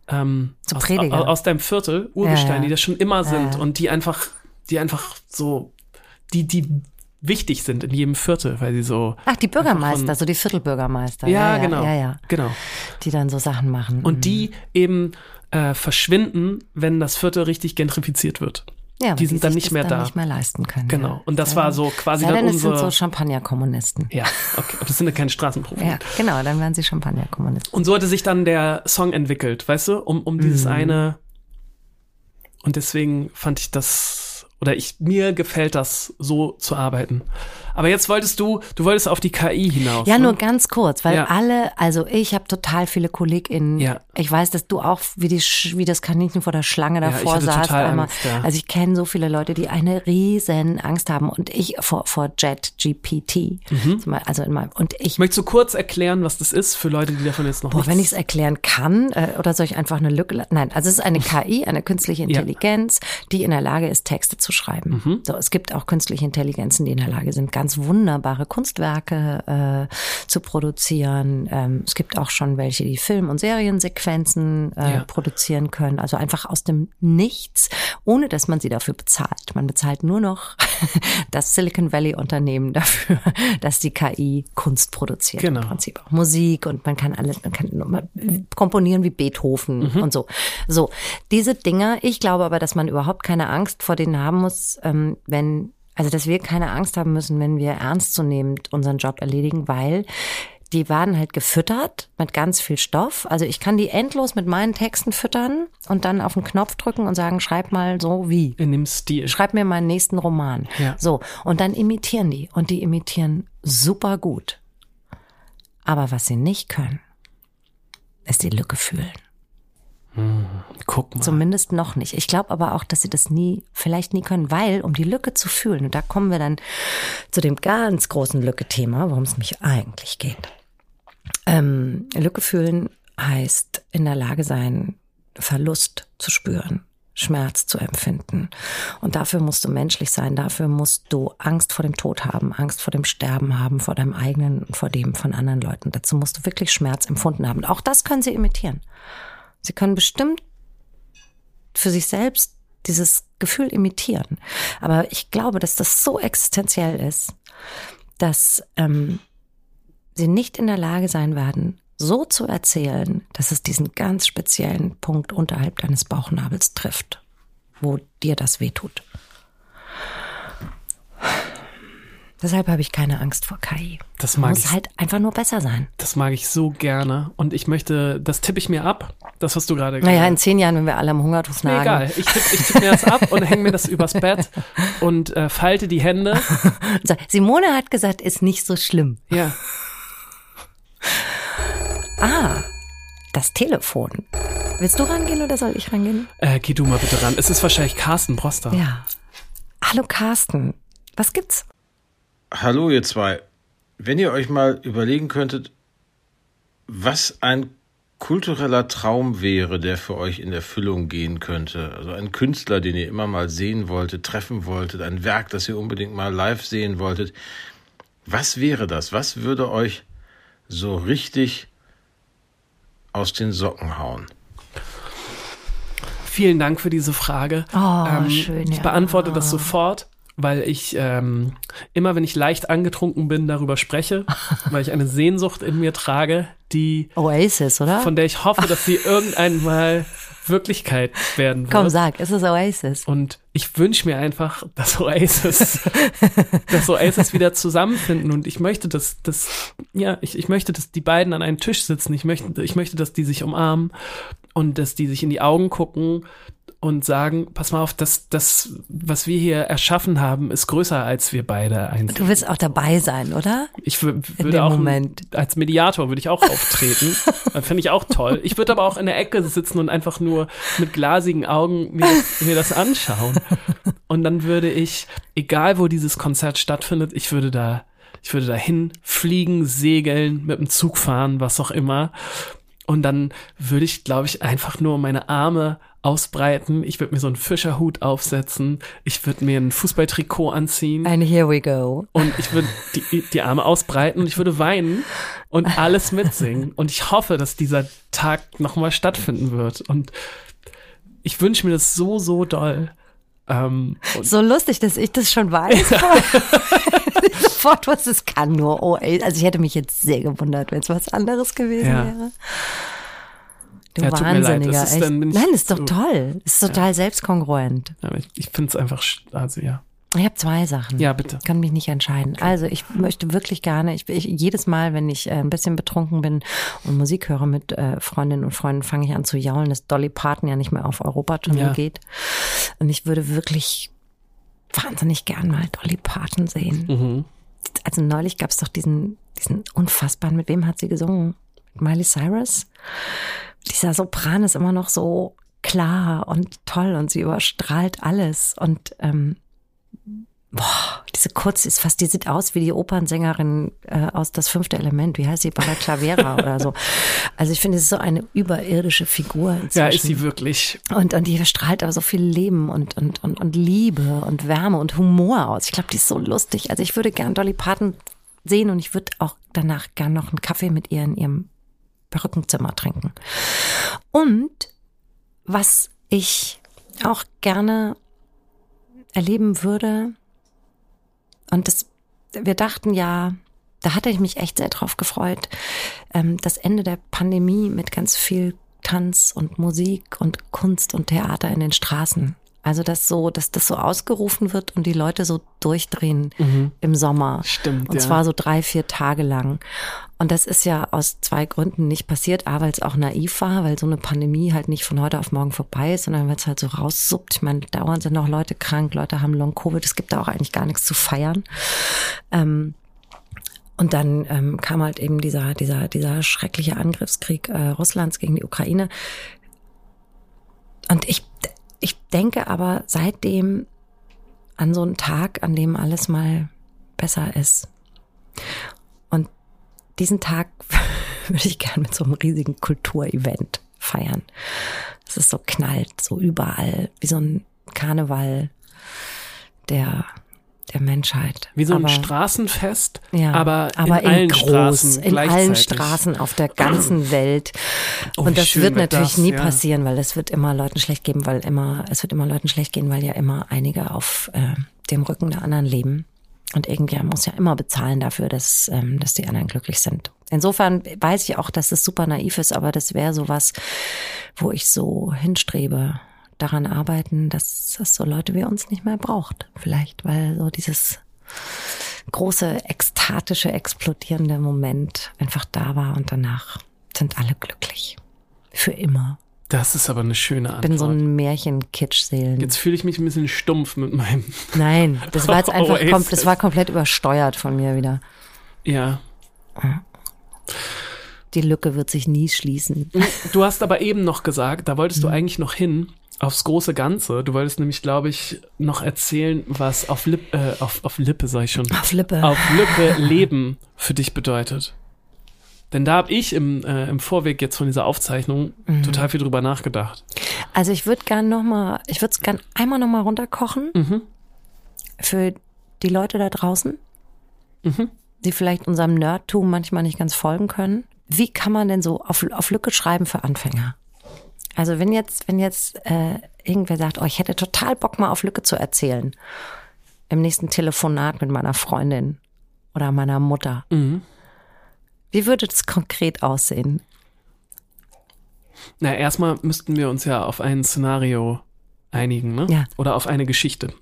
ähm, So aus, Prediger. aus, deinem Viertel, Urgesteine, Ja, ja. die das schon immer sind Ja. und die einfach, die einfach so, die, die wichtig sind in jedem Viertel, weil sie so, Ach, die Bürgermeister, von- so die Viertelbürgermeister. ja, genau, Ja, ja. genau. Die dann so Sachen machen. Und die eben äh, verschwinden, wenn das Viertel richtig gentrifiziert wird. Ja, die sind dann sich nicht das mehr dann da. nicht mehr leisten können. Genau. Ja. Und das Sei war so quasi sei dann denn, es sind unsere. so Champagnerkommunisten. ja, okay. Aber das sind ja keine Straßenpropheten. Ja, genau, dann werden sie Champagnerkommunisten. Und so hatte sich dann der Song entwickelt, weißt du, um, um Mhm. dieses eine. Und deswegen fand ich das, oder ich, mir gefällt das, so zu arbeiten. Aber jetzt wolltest du, du wolltest auf die KI hinaus. Ja, ne? nur ganz kurz, weil Ja. alle, also ich habe total viele KollegInnen. Ja. Ich weiß, dass du auch wie, die, wie das Kaninchen vor der Schlange davor hatte saßt. einmal. Angst, ja. Also ich kenne so viele Leute, die eine riesen Angst haben und ich vor, vor Jet GPT. Zum Beispiel, Also in meinem, und ich Möchtest du kurz erklären, was das ist für Leute, die davon jetzt noch Boah, wenn ich es erklären kann, äh, oder soll ich einfach eine Lücke? Nein, also es ist eine KI, eine künstliche Ja. Intelligenz, die in der Lage ist, Texte zu schreiben. Mhm. So, es gibt auch künstliche Intelligenzen, die in der Lage sind, ganz wunderbare Kunstwerke äh, zu produzieren. Ähm, es gibt auch schon welche, die Film- und Seriensequenzen äh, Ja. produzieren können. Also einfach aus dem Nichts, ohne dass man sie dafür bezahlt. Man bezahlt nur noch das Silicon Valley Unternehmen dafür, dass die KI Kunst produziert. Genau. Im Prinzip auch Musik und man kann alles, man kann nochmal komponieren wie Beethoven Mhm. und so. So, diese Dinger, ich glaube aber, dass man überhaupt keine Angst vor denen haben muss, ähm, wenn, also dass wir keine Angst haben müssen, wenn wir ernstzunehmend unseren Job erledigen, weil die werden halt gefüttert mit ganz viel Stoff. Also ich kann die endlos mit meinen Texten füttern und dann auf den Knopf drücken und sagen, schreib mal so wie in dem Stil. schreib mir meinen nächsten Roman. Ja. So, und dann imitieren die. Und die imitieren super gut. Aber was sie nicht können, ist die Lücke fühlen. Guck mal. Zumindest noch nicht. Ich glaube aber auch, dass sie das nie, vielleicht nie können, weil, um die Lücke zu fühlen, und da kommen wir dann zu dem ganz großen Lücke-Thema, worum es mich eigentlich geht. Ähm, Lücke fühlen heißt in der Lage sein, Verlust zu spüren, Schmerz zu empfinden. Und dafür musst du menschlich sein, dafür musst du Angst vor dem Tod haben, Angst vor dem Sterben haben, vor deinem eigenen und vor dem von anderen Leuten. Dazu musst du wirklich Schmerz empfunden haben. Auch das können sie imitieren. Sie können bestimmt für sich selbst dieses Gefühl imitieren. Aber ich glaube, dass das so existenziell ist, dass ähm, sie nicht in der Lage sein werden, so zu erzählen, dass es diesen ganz speziellen Punkt unterhalb deines Bauchnabels trifft, wo dir das wehtut. Deshalb habe ich keine Angst vor KI. Das mag Muss ich. halt einfach nur besser sein. Das mag ich so gerne. Und ich möchte, das tippe ich mir ab. Das, was du gerade Naja, in zehn Jahren, wenn wir alle am Hungertuch nagen. egal. Ich tippe ich tipp mir das ab und hänge mir das übers Bett und äh, falte die Hände. Simone hat gesagt, ist nicht so schlimm. Ja. Ah, das Telefon. Willst du rangehen oder soll ich rangehen? Äh, geh du mal bitte ran. Es ist wahrscheinlich Carsten Broster. Ja. Hallo Carsten. Was gibt's? Hallo ihr zwei. Wenn ihr euch mal überlegen könntet, was ein kultureller Traum wäre, der für euch in Erfüllung gehen könnte. Also ein Künstler, den ihr immer mal sehen wolltet, treffen wolltet, ein Werk, das ihr unbedingt mal live sehen wolltet. Was wäre das? Was würde euch so richtig aus den Socken hauen? Vielen Dank für diese Frage. Oh, schön, Ich ja. beantworte das sofort, weil ich ähm, immer, wenn ich leicht angetrunken bin, darüber spreche, weil ich eine Sehnsucht in mir trage, die Oasis, oder? von der ich hoffe, dass sie irgendwann mal Wirklichkeit werden wird. Komm, sag, es ist Oasis. Und ich wünsche mir einfach, dass Oasis, dass Oasis wieder zusammenfinden. Und ich möchte, dass, dass, ja, ich, ich möchte, dass die beiden an einem Tisch sitzen. Ich möchte, ich möchte, dass die sich umarmen und dass die sich in die Augen gucken und sagen, pass mal auf, das, das, was wir hier erschaffen haben, ist größer als wir beide einzeln. Du willst auch dabei sein, oder? Ich würde auch Moment. als Mediator würde ich auch auftreten. Das finde ich auch toll. Ich würde aber auch in der Ecke sitzen und einfach nur mit glasigen Augen mir das, mir das anschauen. Und dann würde ich, egal wo dieses Konzert stattfindet, ich würde da, ich würde dahin fliegen, segeln, mit dem Zug fahren, was auch immer. Und dann würde ich, glaube ich, einfach nur meine Arme ausbreiten. Ich würde mir so einen Fischerhut aufsetzen. Ich würde mir ein Fußballtrikot anziehen. Ein Here we go. Und ich würde die, die Arme ausbreiten und ich würde weinen und alles mitsingen. Und ich hoffe, dass dieser Tag nochmal stattfinden wird. Und ich wünsche mir das so, so doll. Ähm, So lustig, dass ich das schon weiß. Sofort, was es kann nur Oasis. Also ich hätte mich jetzt sehr gewundert, wenn es was anderes gewesen Ja. wäre. Du Ja. Wahnsinniger. Ist ich Nein, ist doch so- toll. Ist total selbstkongruent. ja, ich, ich finde es einfach, also ja. Ich habe zwei Sachen. Ja, bitte. Kann mich nicht entscheiden. Also ich möchte wirklich gerne, ich, ich jedes Mal, wenn ich äh, ein bisschen betrunken bin und Musik höre mit äh, Freundinnen und Freunden, fange ich an zu jaulen, dass Dolly Parton ja nicht mehr auf Europatournee Ja. geht. Und ich würde wirklich wahnsinnig gern mal Dolly Parton sehen. Mhm. Also neulich gab es doch diesen, diesen unfassbaren, mit wem hat sie gesungen? Mit Miley Cyrus? Dieser Sopran ist immer noch so klar und toll und sie überstrahlt alles. Und ähm, boah, diese kurz ist fast, die sieht aus wie die Opernsängerin äh, aus Das fünfte Element. Wie heißt sie? Barbara Clavera oder so. Also ich finde, sie ist so eine überirdische Figur inzwischen. Ja, ist sie wirklich. Und, und die strahlt aber so viel Leben und, und, und, und Liebe und Wärme und Humor aus. Ich glaube, die ist so lustig. Also ich würde gern Dolly Parton sehen und ich würde auch danach gern noch einen Kaffee mit ihr in ihrem Perückenzimmer trinken. Und was ich auch gerne erleben würde, und das, wir dachten ja, da hatte ich mich echt sehr drauf gefreut, ähm, das Ende der Pandemie mit ganz viel Tanz und Musik und Kunst und Theater in den Straßen. Also dass so, dass das so ausgerufen wird und die Leute so durchdrehen im Sommer. Stimmt, Und ja. zwar so drei, vier Tage lang. Und das ist ja aus zwei Gründen nicht passiert. A, weil es auch naiv war, weil so eine Pandemie halt nicht von heute auf morgen vorbei ist, sondern weil es halt so raussuppt. Ich meine, dauernd sind noch Leute krank, Leute haben Long-Covid. Es gibt da auch eigentlich gar nichts zu feiern. Ähm, und dann ähm, kam halt eben dieser, dieser, dieser schreckliche Angriffskrieg äh, Russlands gegen die Ukraine. Und ich, ich denke aber seitdem an so einen Tag, an dem alles mal besser ist. Und diesen Tag würde ich gern mit so einem riesigen Kulturevent feiern. Es ist so knallt, so überall, wie so ein Karneval der, der Menschheit. Wie so ein Aber- Straßenfest, ja, aber, aber in, allen groß, Straßen in allen. Straßen auf der ganzen Welt. Oh, und das wird natürlich das, nie ja. passieren, weil es wird immer Leuten schlecht geben, weil immer es wird immer Leuten schlecht gehen, weil ja immer einige auf äh, dem Rücken der anderen leben. Und irgendjemand muss ja immer bezahlen dafür, dass, ähm, dass die anderen glücklich sind. Insofern weiß ich auch, dass es super naiv ist, aber das wäre sowas, wo ich so hinstrebe, daran arbeiten, dass es so Leute wie uns nicht mehr braucht. Vielleicht, weil so dieses große, ekstatische, explodierende Moment einfach da war und danach sind alle glücklich. Für immer. Das ist aber eine schöne Antwort. Ich bin so ein Märchen-Kitsch-Seelen. Jetzt fühle ich mich ein bisschen stumpf mit meinem. Nein, das war jetzt einfach, kom das war komplett übersteuert von mir wieder. Ja. Die Lücke wird sich nie schließen. Du hast aber eben noch gesagt, da wolltest Mhm. du eigentlich noch hin aufs große Ganze. Du wolltest nämlich, glaube ich, noch erzählen, was auf, Lip, äh, auf, auf Lippe, sag ich schon, Auf Lippe. auf Lippe Leben für dich bedeutet. Denn da habe ich im, äh, im Vorweg jetzt von dieser Aufzeichnung Mhm. total viel drüber nachgedacht. Also ich würde gern noch mal, ich würde es gern einmal noch mal runterkochen Mhm. für die Leute da draußen, Mhm. die vielleicht unserem Nerdtum manchmal nicht ganz folgen können. Wie kann man denn so auf, auf Lücke schreiben für Anfänger? Also wenn jetzt, wenn jetzt äh, irgendwer sagt, oh, ich hätte total Bock mal auf Lücke zu erzählen, im nächsten Telefonat mit meiner Freundin oder meiner Mutter, Mhm. wie würde das konkret aussehen? Na, erstmal müssten wir uns ja auf ein Szenario einigen, ne? Ja. Oder auf eine Geschichte.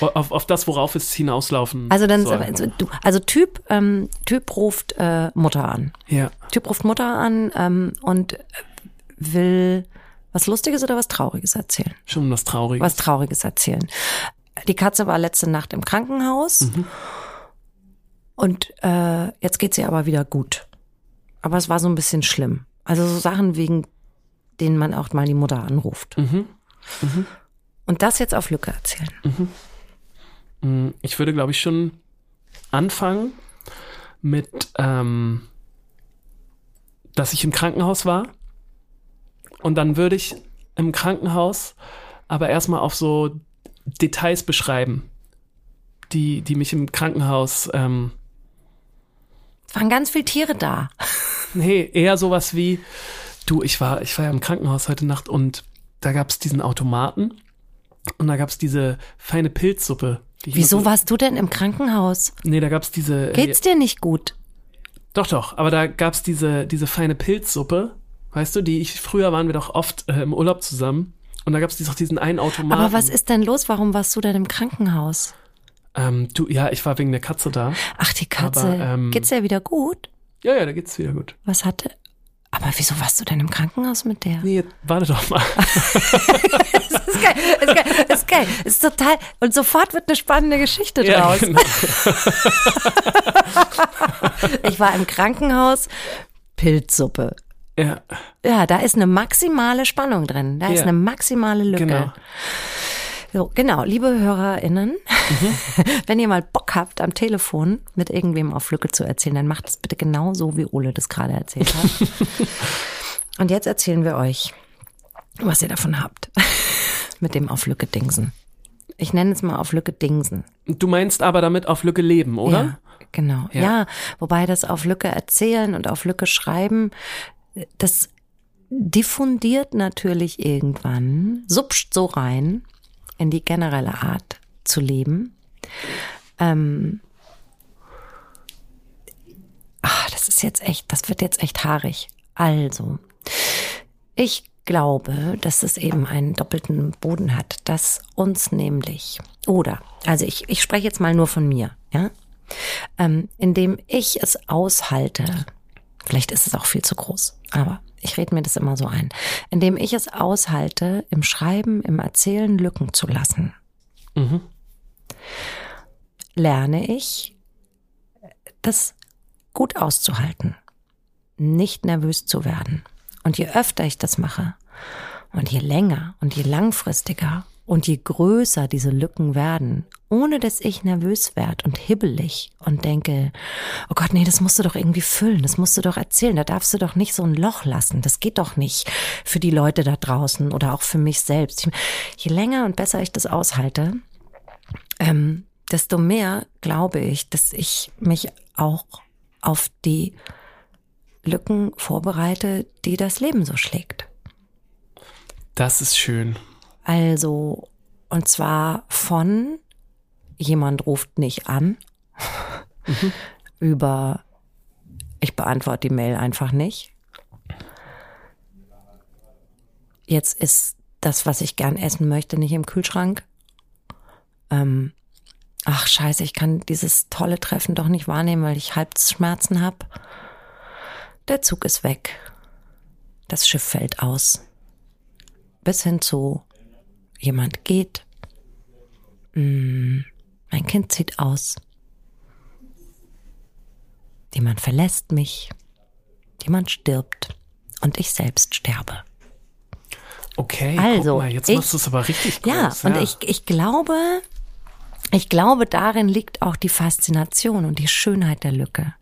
Auf, auf das, worauf es hinauslaufen Also dann, soll. also, du, also Typ, ähm, Typ ruft äh, Mutter an. Ja. Typ ruft Mutter an ähm, und will was Lustiges oder was Trauriges erzählen. Schon was Trauriges. Was Trauriges erzählen. Die Katze war letzte Nacht im Krankenhaus und äh, jetzt geht sie aber wieder gut. Aber es war so ein bisschen schlimm. Also so Sachen, wegen denen man auch mal die Mutter anruft. Mhm. Und das jetzt auf Lücke erzählen. Mm, Ich würde, glaube ich, schon anfangen mit, ähm, dass ich im Krankenhaus war. Und dann würde ich im Krankenhaus aber erstmal auf so Details beschreiben, die, die mich im Krankenhaus, ähm, Es waren ganz viele Tiere da. nee, eher sowas wie, du, ich war, ich war ja im Krankenhaus heute Nacht und da gab es diesen Automaten und da gab es diese feine Pilzsuppe. die Wieso noch- warst du denn im Krankenhaus? Nee, da gab es diese. Geht's dir nicht gut? Doch, doch, aber da gab's diese, diese feine Pilzsuppe, weißt du, die ich, früher waren wir doch oft äh, im Urlaub zusammen und da gab's dies- doch diesen einen Automaten. Aber was ist denn los? Warum warst du denn im Krankenhaus? Ähm, du, ja, ich war wegen der Katze da. Ach, die Katze. Aber, ähm, Geht's dir wieder gut? Ja, ja, da geht's wieder gut. Was hatte? Aber wieso warst du denn im Krankenhaus mit der? Nee, warte doch mal. Das ist geil, das ist geil, das ist geil. Das ist total. Und sofort wird eine spannende Geschichte ja, draus. genau. Ich war im Krankenhaus. Pilzsuppe. Ja, Ja, da ist eine maximale Spannung drin. Da ist Ja. eine maximale Lücke. genau. So, genau, liebe HörerInnen, wenn ihr mal Bock habt, am Telefon mit irgendwem auf Lücke zu erzählen, dann macht es bitte genau so, wie Ole das gerade erzählt hat. Und jetzt erzählen wir euch, was ihr davon habt. mit dem auf Lücke Dingsen. Ich nenne es mal auf Lücke Dingsen. Du meinst aber damit auf Lücke leben, oder? Ja, genau. Ja. Ja. wobei das auf Lücke erzählen und auf Lücke schreiben, das diffundiert natürlich irgendwann, supscht so rein in die generelle Art zu leben. Ähm, ach, das ist jetzt echt, das wird jetzt echt haarig. Also, ich glaube, dass es eben einen doppelten Boden hat, dass uns nämlich, oder, also ich, ich spreche jetzt mal nur von mir, ja, ähm, indem ich es aushalte, vielleicht ist es auch viel zu groß, aber ich rede mir das immer so ein, indem ich es aushalte, im Schreiben, im Erzählen Lücken zu lassen, Mhm. lerne ich, das gut auszuhalten, nicht nervös zu werden. Und je öfter ich das mache und je länger und je langfristiger und je größer diese Lücken werden, ohne dass ich nervös werde und hibbelig und denke, oh Gott, nee, das musst du doch irgendwie füllen, das musst du doch erzählen, da darfst du doch nicht so ein Loch lassen, das geht doch nicht für die Leute da draußen oder auch für mich selbst. Je länger und besser ich das aushalte, ähm, desto mehr glaube ich, dass ich mich auch auf die Lücken vorbereite, die das Leben so schlägt. Das ist schön. Also, und zwar von jemand ruft nicht an über ich beantworte die Mail einfach nicht. Jetzt ist das, was ich gern essen möchte, nicht im Kühlschrank. Ähm, ach scheiße, ich kann dieses tolle Treffen doch nicht wahrnehmen, weil ich Halsschmerzen habe. Der Zug ist weg. Das Schiff fällt aus. Bis hin zu jemand geht. Mm, mein Kind zieht aus. Jemand verlässt mich. Jemand stirbt. Und ich selbst sterbe. Okay, Also, mal, jetzt ich- machst du es aber richtig groß. Ja, und ich, ich glaube, ich glaube, darin liegt auch die Faszination und die Schönheit der Lücke.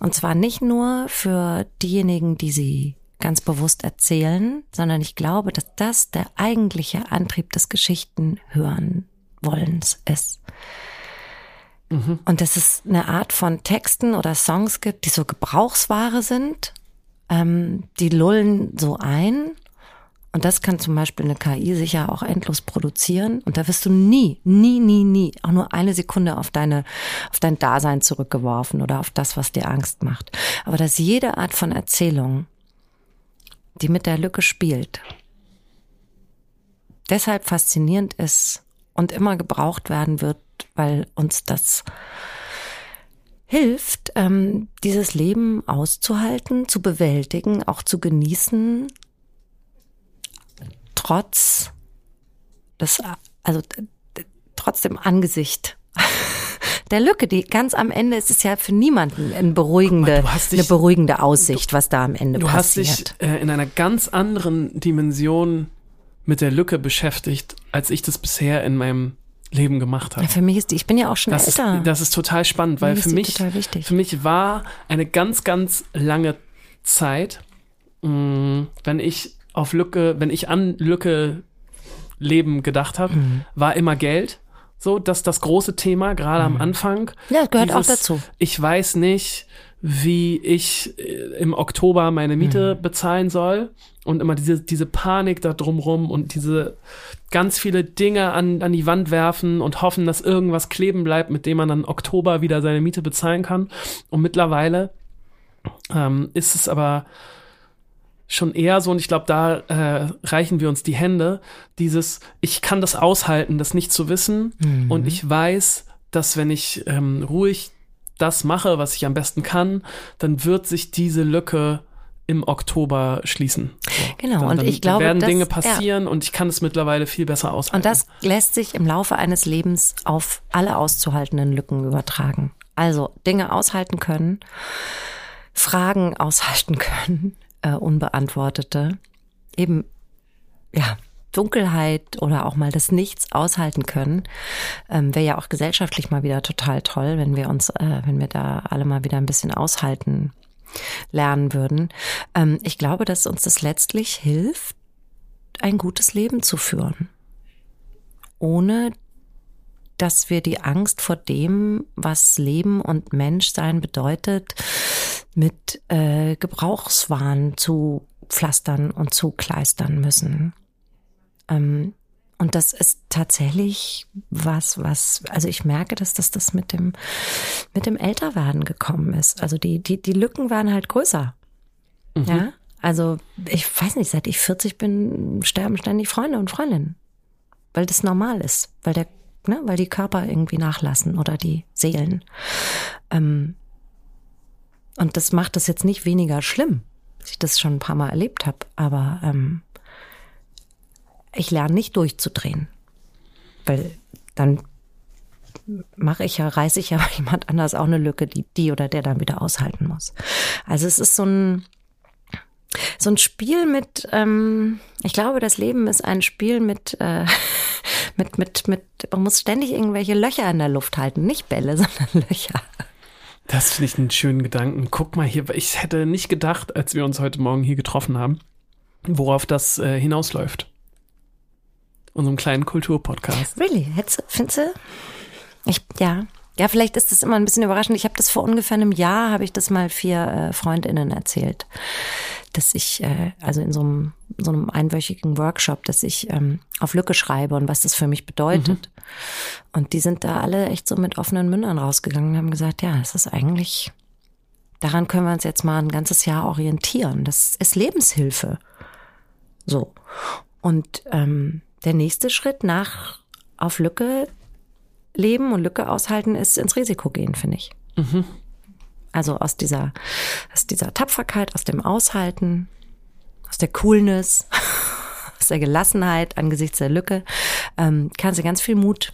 Und zwar nicht nur für diejenigen, die sie ganz bewusst erzählen, sondern ich glaube, dass das der eigentliche Antrieb des Geschichtenhören Wollens ist. Und dass es eine Art von Texten oder Songs gibt, die so Gebrauchsware sind, ähm, die lullen so ein und das kann zum Beispiel eine KI sicher auch endlos produzieren. Und da wirst du nie, nie, nie, nie auch nur eine Sekunde auf deine, auf dein Dasein zurückgeworfen oder auf das, was dir Angst macht. Aber dass jede Art von Erzählung, die mit der Lücke spielt, deshalb faszinierend ist und immer gebraucht werden wird, weil uns das hilft, ähm, dieses Leben auszuhalten, zu bewältigen, auch zu genießen, trotz des, also äh, trotz dem Angesicht der Lücke, die ganz am Ende ist es ja für niemanden eine beruhigende, mal, du dich- eine beruhigende Aussicht, was da am Ende Du hast dich passiert. äh, in einer ganz anderen Dimension mit der Lücke beschäftigt, als ich das bisher in meinem Leben gemacht habe. ja, für mich ist die, ich bin ja auch schon Das ist, älter. das ist total spannend, weil ist für mich, für mich war eine ganz, ganz lange Zeit, mh, wenn ich auf Lücke, wenn ich an Lücke Leben gedacht habe, Mhm. war immer Geld. So, dass das große Thema, gerade am Anfang. Mhm. Ja, gehört auch dazu. Ich weiß nicht, wie ich äh, im Oktober meine Miete Mhm. bezahlen soll. Und immer diese, diese Panik da drumrum und diese ganz viele Dinge an, an die Wand werfen und hoffen, dass irgendwas kleben bleibt, mit dem man dann Oktober wieder seine Miete bezahlen kann. Und mittlerweile ähm, ist es aber schon eher so, und ich glaube, da äh, reichen wir uns die Hände, dieses, ich kann das aushalten, das nicht zu wissen. Und ich weiß, dass wenn ich ähm, ruhig das mache, was ich am besten kann, dann wird sich diese Lücke im Oktober schließen. So. Genau, dann, und dann ich glaube, werden das- Dinge ja. passieren und ich kann es mittlerweile viel besser aushalten. Und das lässt sich im Laufe eines Lebens auf alle auszuhaltenden Lücken übertragen. Also Dinge aushalten können, Fragen aushalten können, äh, unbeantwortete, eben ja Dunkelheit oder auch mal das Nichts aushalten können, ähm, wäre ja auch gesellschaftlich mal wieder total toll, wenn wir uns, äh, wenn wir da alle mal wieder ein bisschen aushalten lernen würden. Ähm, ich glaube, dass uns das letztlich hilft, ein gutes Leben zu führen ohne dass wir die Angst vor dem, was Leben und Menschsein bedeutet, mit äh, Gebrauchswahn zu pflastern und zu kleistern müssen. Ähm, und das ist tatsächlich was, was, also ich merke, dass das, das mit dem, mit dem Älterwerden gekommen ist. Also die, die, die Lücken waren halt größer. Ja, also ich weiß nicht, seit ich 40 bin, sterben ständig Freunde und Freundinnen weil das normal ist, weil der, ne, weil die Körper irgendwie nachlassen oder die Seelen. Ähm, und das macht das jetzt nicht weniger schlimm, dass ich das schon ein paar Mal erlebt habe, aber ähm, ich lerne nicht durchzudrehen, weil dann mache ich ja, reiße ich ja jemand anders auch eine Lücke, die die oder der dann wieder aushalten muss. Also es ist so ein so ein Spiel mit, ähm, ich glaube, das Leben ist ein Spiel mit, äh, mit, mit, mit, man muss ständig irgendwelche Löcher in der Luft halten, nicht Bälle, sondern Löcher. Das finde ich einen schönen Gedanken. Guck mal hier, ich hätte nicht gedacht, als wir uns heute Morgen hier getroffen haben, worauf das äh, hinausläuft. Unserem kleinen Kulturpodcast. Really? Hättest, findest du? Ich, ja. Ja, vielleicht ist das immer ein bisschen überraschend. Ich habe das vor ungefähr einem Jahr, habe ich das mal vier äh, FreundInnen erzählt, dass ich, äh, also in so einem, so einem einwöchigen Workshop, dass ich ähm, auf Lücke schreibe und was das für mich bedeutet. Und die sind da alle echt so mit offenen Mündern rausgegangen und haben gesagt, ja, es ist eigentlich, daran können wir uns jetzt mal ein ganzes Jahr orientieren. Das ist Lebenshilfe. So. Und ähm, der nächste Schritt nach auf Lücke leben und Lücke aushalten ist ins Risiko gehen, finde ich. Also aus dieser, aus dieser Tapferkeit, aus dem Aushalten, aus der Coolness, aus der Gelassenheit angesichts der Lücke, ähm, kannst du ganz viel Mut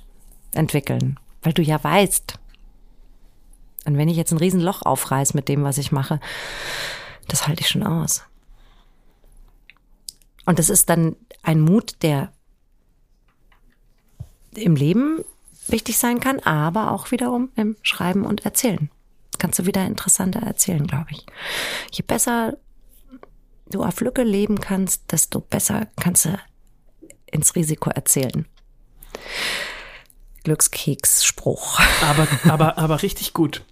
entwickeln, weil du ja weißt, und wenn ich jetzt ein Riesenloch aufreiß mit dem, was ich mache, das halte ich schon aus. Und das ist dann ein Mut, der im Leben wichtig sein kann, aber auch wiederum im Schreiben und Erzählen. Das kannst du wieder interessanter erzählen, glaube ich. Je besser du auf Lücke leben kannst, desto besser kannst du ins Risiko erzählen. Glückskeks-Spruch. Aber, aber, aber richtig gut.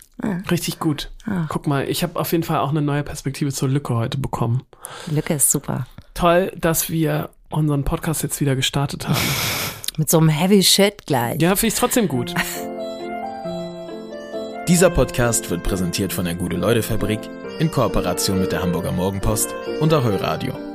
Richtig gut. Guck mal, ich habe auf jeden Fall auch eine neue Perspektive zur Lücke heute bekommen. Lücke ist super. Toll, dass wir unseren Podcast jetzt wieder gestartet haben. Mit so einem Heavy Shit gleich. Ja, finde ich trotzdem gut. Dieser Podcast wird präsentiert von der Gute-Leute-Fabrik in Kooperation mit der Hamburger Morgenpost und Ahoi Radio.